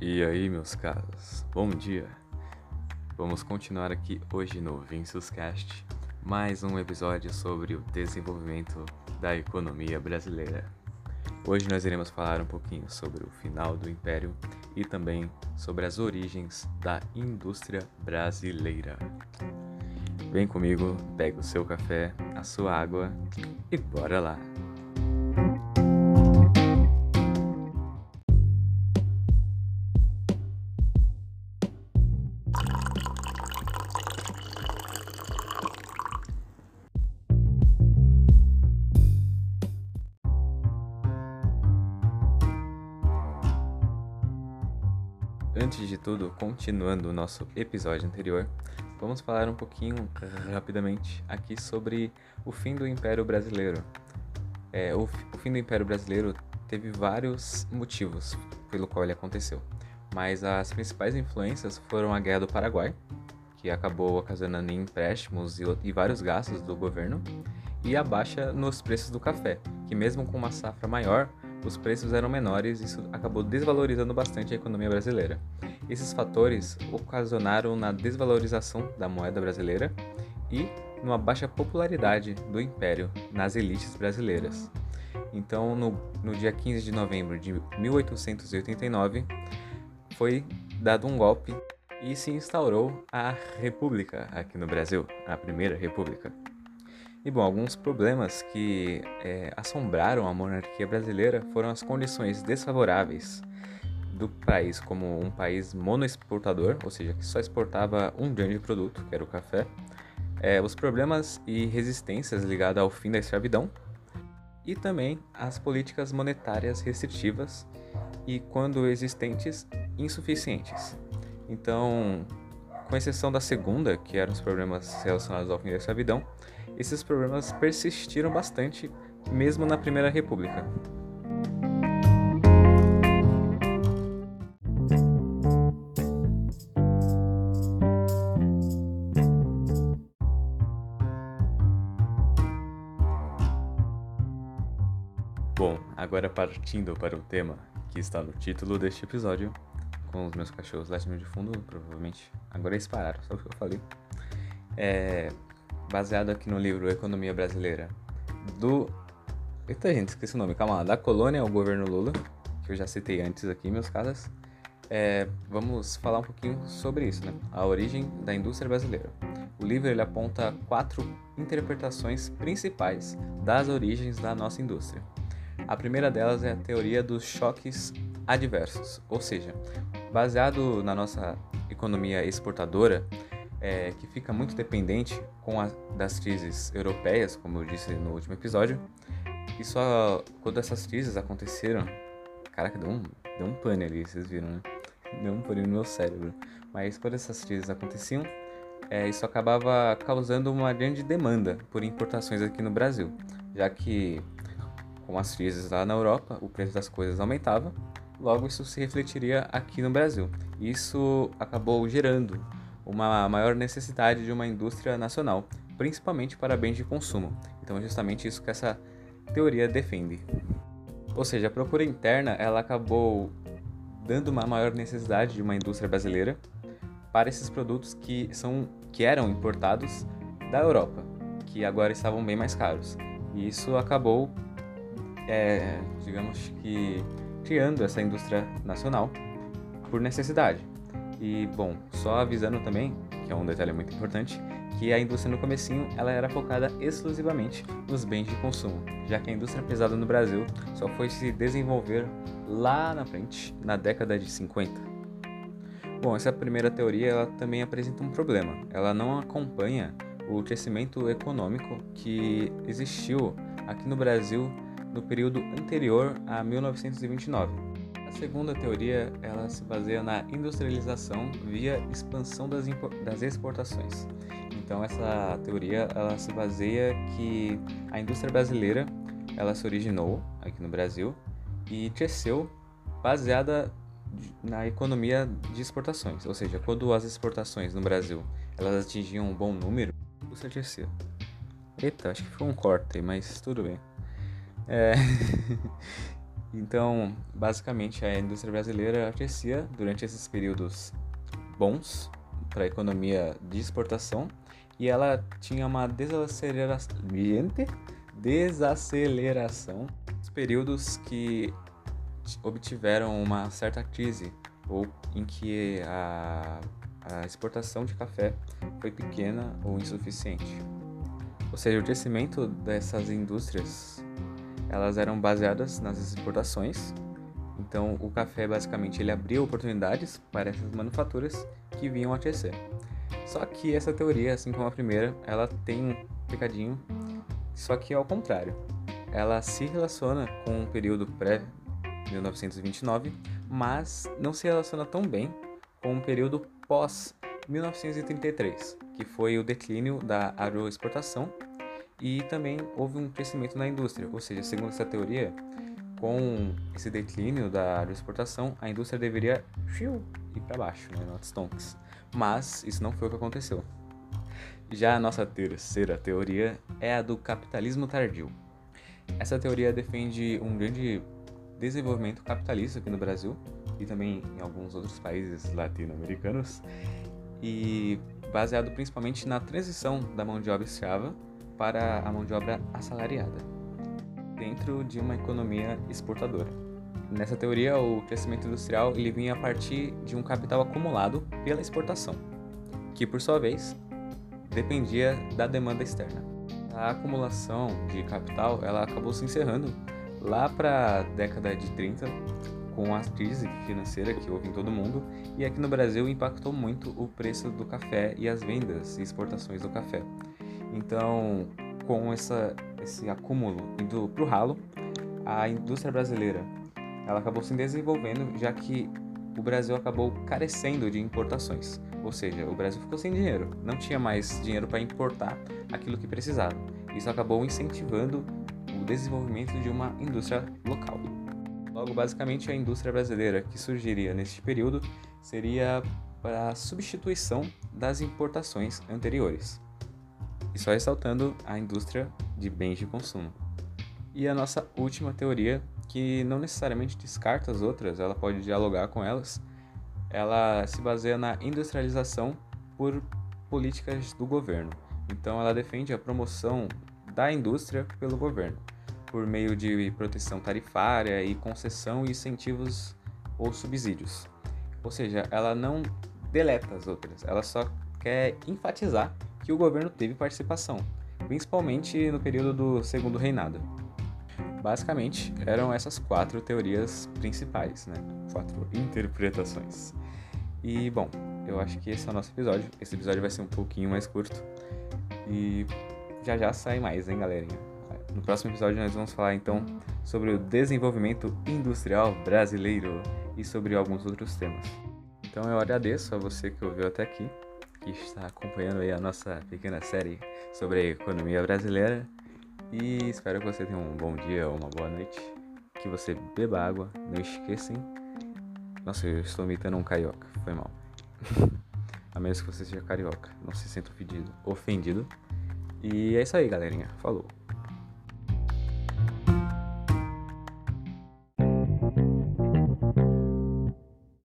E aí, meus caros, bom dia! Vamos continuar aqui hoje no Vinicius Cast, mais um episódio sobre o desenvolvimento da economia brasileira. Hoje nós iremos falar um pouquinho sobre o final do Império e também sobre as origens da indústria brasileira. Vem comigo, pega o seu café, a sua água e bora lá! Antes de tudo, continuando o nosso episódio anterior, vamos falar um pouquinho rapidamente aqui sobre o fim do Império Brasileiro. É, o, o fim do Império Brasileiro teve vários motivos pelo qual ele aconteceu, mas as principais influências foram a Guerra do Paraguai, que acabou ocasionando empréstimos e, e vários gastos do governo, e a baixa nos preços do café, que mesmo com uma safra maior, os preços eram menores e isso acabou desvalorizando bastante a economia brasileira. Esses fatores ocasionaram na desvalorização da moeda brasileira e numa baixa popularidade do império nas elites brasileiras. Então, no, no dia 15 de novembro de 1889, foi dado um golpe e se instaurou a República aqui no Brasil, a Primeira República. E bom, alguns problemas que é, assombraram a monarquia brasileira foram as condições desfavoráveis do país como um país monoexportador, ou seja, que só exportava um grande produto, que era o café, é, os problemas e resistências ligadas ao fim da escravidão e também as políticas monetárias restritivas e, quando existentes, insuficientes. Então, com exceção da segunda, que eram os problemas relacionados ao fim da escravidão, esses problemas persistiram bastante mesmo na Primeira República. Bom, agora partindo para o tema que está no título deste episódio, com os meus cachorros latindo de fundo, provavelmente. Agora eles pararam, só o que eu falei. É, baseado aqui no livro Economia Brasileira, do. Eita, gente, esqueci o nome, calma lá. Da colônia ao governo Lula, que eu já citei antes aqui, meus caras. É, vamos falar um pouquinho sobre isso, né? A origem da indústria brasileira. O livro ele aponta quatro interpretações principais das origens da nossa indústria. A primeira delas é a teoria dos choques adversos, ou seja, baseado na nossa economia exportadora, é, que fica muito dependente com a, das crises europeias, como eu disse no último episódio, e só quando essas crises aconteceram, caraca, deu um, deu um pane ali, vocês viram, né? Deu um pane no meu cérebro. Mas quando essas crises aconteciam, é, isso acabava causando uma grande demanda por importações aqui no Brasil, já que com as crises lá na Europa, o preço das coisas aumentava, logo isso se refletiria aqui no Brasil. Isso acabou gerando uma maior necessidade de uma indústria nacional, principalmente para bens de consumo. Então, é justamente isso que essa teoria defende. Ou seja, a procura interna ela acabou dando uma maior necessidade de uma indústria brasileira para esses produtos que são que eram importados da Europa, que agora estavam bem mais caros. E isso acabou, é, digamos que, criando essa indústria nacional por necessidade. E bom, só avisando também, que é um detalhe muito importante, que a indústria no comecinho ela era focada exclusivamente nos bens de consumo, já que a indústria pesada no Brasil só foi se desenvolver lá na frente, na década de 50. Bom, essa primeira teoria ela também apresenta um problema. Ela não acompanha o crescimento econômico que existiu aqui no Brasil no período anterior a 1929 segunda teoria, ela se baseia na industrialização via expansão das, das exportações. Então essa teoria, ela se baseia que a indústria brasileira, ela se originou aqui no Brasil e cresceu baseada na economia de exportações, ou seja, quando as exportações no Brasil elas atingiam um bom número, você cresceu. Eita, acho que foi um corte, mas tudo bem. É... Então, basicamente, a indústria brasileira crescia durante esses períodos bons para a economia de exportação e ela tinha uma desaceleração, desaceleração nos períodos que obtiveram uma certa crise ou em que a, a exportação de café foi pequena ou insuficiente. Ou seja, o crescimento dessas indústrias elas eram baseadas nas exportações. Então, o café basicamente ele abria oportunidades para essas manufaturas que vinham a crescer. Só que essa teoria, assim como a primeira, ela tem um pecadinho, só que ao contrário. Ela se relaciona com o período pré-1929, mas não se relaciona tão bem com o período pós-1933, que foi o declínio da agroexportação e também houve um crescimento na indústria, ou seja, segundo essa teoria, com esse declínio da agroexportação, a indústria deveria ir para baixo, né, not stonks. Mas isso não foi o que aconteceu. Já a nossa terceira teoria é a do capitalismo tardio. Essa teoria defende um grande desenvolvimento capitalista aqui no Brasil e também em alguns outros países latino-americanos, e baseado principalmente na transição da mão de obra escrava para a mão de obra assalariada, dentro de uma economia exportadora. Nessa teoria, o crescimento industrial ele vinha a partir de um capital acumulado pela exportação, que por sua vez dependia da demanda externa. A acumulação de capital ela acabou se encerrando lá para a década de 30 com a crise financeira que houve em todo o mundo e aqui no Brasil impactou muito o preço do café e as vendas e exportações do café. Então, com essa, esse acúmulo indo para o ralo, a indústria brasileira ela acabou se desenvolvendo, já que o Brasil acabou carecendo de importações. Ou seja, o Brasil ficou sem dinheiro, não tinha mais dinheiro para importar aquilo que precisava. Isso acabou incentivando o desenvolvimento de uma indústria local. Logo, basicamente, a indústria brasileira que surgiria neste período seria para substituição das importações anteriores. E só ressaltando a indústria de bens de consumo. E a nossa última teoria, que não necessariamente descarta as outras, ela pode dialogar com elas, ela se baseia na industrialização por políticas do governo. Então, ela defende a promoção da indústria pelo governo, por meio de proteção tarifária e concessão e incentivos ou subsídios. Ou seja, ela não deleta as outras, ela só quer enfatizar que o governo teve participação, principalmente no período do Segundo Reinado. Basicamente, eram essas quatro teorias principais, né? Quatro interpretações. E, bom, eu acho que esse é o nosso episódio. Esse episódio vai ser um pouquinho mais curto. E já já sai mais, hein, galerinha? No próximo episódio nós vamos falar então sobre o desenvolvimento industrial brasileiro e sobre alguns outros temas. Então eu agradeço a você que ouviu até aqui que está acompanhando aí a nossa pequena série sobre a economia brasileira. E espero que você tenha um bom dia ou uma boa noite. Que você beba água, não esqueçam. Nossa, eu estou imitando um carioca, foi mal. a menos que você seja carioca, não se sinta ofendido. E é isso aí, galerinha. Falou.